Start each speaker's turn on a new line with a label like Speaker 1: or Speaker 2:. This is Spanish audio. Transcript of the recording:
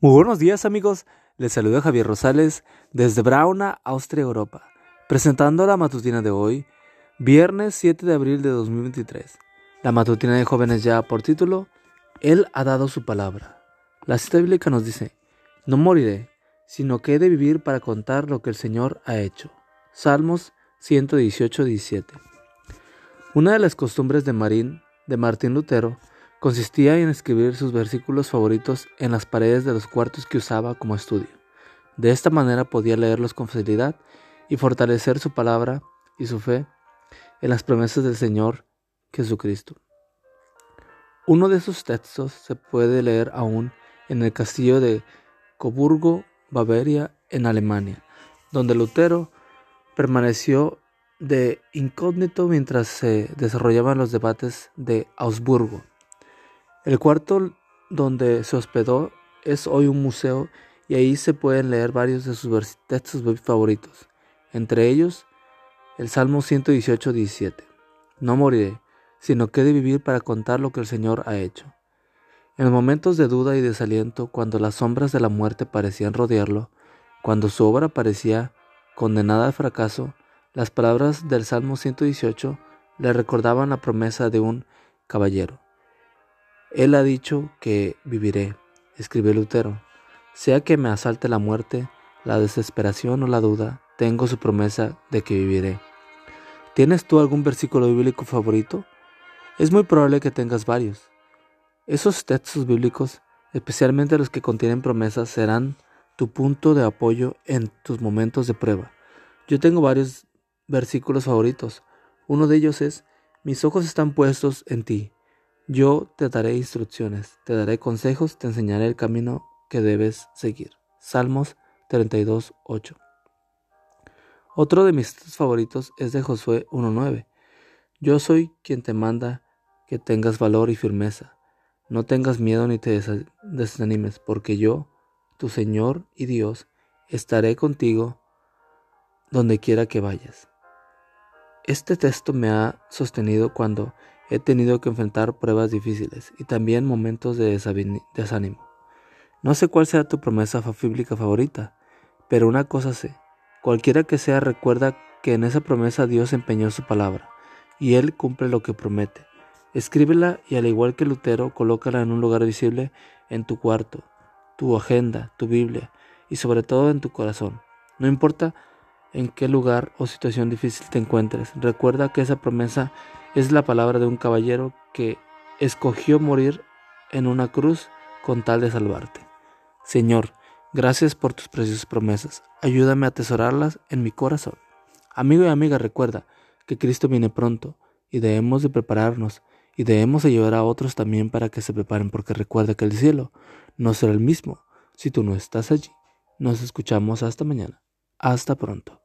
Speaker 1: Muy buenos días amigos, les saluda Javier Rosales desde Brauna, Austria, Europa, presentando la matutina de hoy, viernes 7 de abril de 2023. La matutina de jóvenes ya por título, Él ha dado su palabra. La cita bíblica nos dice, no moriré, sino que he de vivir para contar lo que el Señor ha hecho. Salmos 118, 17. Una de las costumbres de Marín, de Martín Lutero, consistía en escribir sus versículos favoritos en las paredes de los cuartos que usaba como estudio. De esta manera podía leerlos con facilidad y fortalecer su palabra y su fe en las promesas del Señor Jesucristo. Uno de esos textos se puede leer aún en el castillo de Coburgo, Bavaria, en Alemania, donde Lutero permaneció de incógnito mientras se desarrollaban los debates de Augsburgo. El cuarto donde se hospedó es hoy un museo y ahí se pueden leer varios de sus textos favoritos, entre ellos el Salmo 118, 17. No moriré, sino que he de vivir para contar lo que el Señor ha hecho. En momentos de duda y desaliento, cuando las sombras de la muerte parecían rodearlo, cuando su obra parecía condenada al fracaso, las palabras del Salmo 118 le recordaban la promesa de un caballero. Él ha dicho que viviré, escribió Lutero. Sea que me asalte la muerte, la desesperación o la duda, tengo su promesa de que viviré. ¿Tienes tú algún versículo bíblico favorito? Es muy probable que tengas varios. Esos textos bíblicos, especialmente los que contienen promesas, serán tu punto de apoyo en tus momentos de prueba. Yo tengo varios versículos favoritos. Uno de ellos es, mis ojos están puestos en ti. Yo te daré instrucciones, te daré consejos, te enseñaré el camino que debes seguir. Salmos 32, 8. Otro de mis favoritos es de Josué 1.9. Yo soy quien te manda que tengas valor y firmeza. No tengas miedo ni te desanimes, porque yo, tu Señor y Dios, estaré contigo donde quiera que vayas. Este texto me ha sostenido cuando He tenido que enfrentar pruebas difíciles y también momentos de desánimo. No sé cuál sea tu promesa bíblica favorita, pero una cosa sé, cualquiera que sea recuerda que en esa promesa Dios empeñó su palabra, y Él cumple lo que promete. Escríbela y al igual que Lutero, colócala en un lugar visible en tu cuarto, tu agenda, tu Biblia y sobre todo en tu corazón. No importa en qué lugar o situación difícil te encuentres, recuerda que esa promesa es la palabra de un caballero que escogió morir en una cruz con tal de salvarte. Señor, gracias por tus preciosas promesas. Ayúdame a atesorarlas en mi corazón. Amigo y amiga, recuerda que Cristo viene pronto y debemos de prepararnos y debemos de llevar a otros también para que se preparen porque recuerda que el cielo no será el mismo si tú no estás allí. Nos escuchamos hasta mañana. Hasta pronto.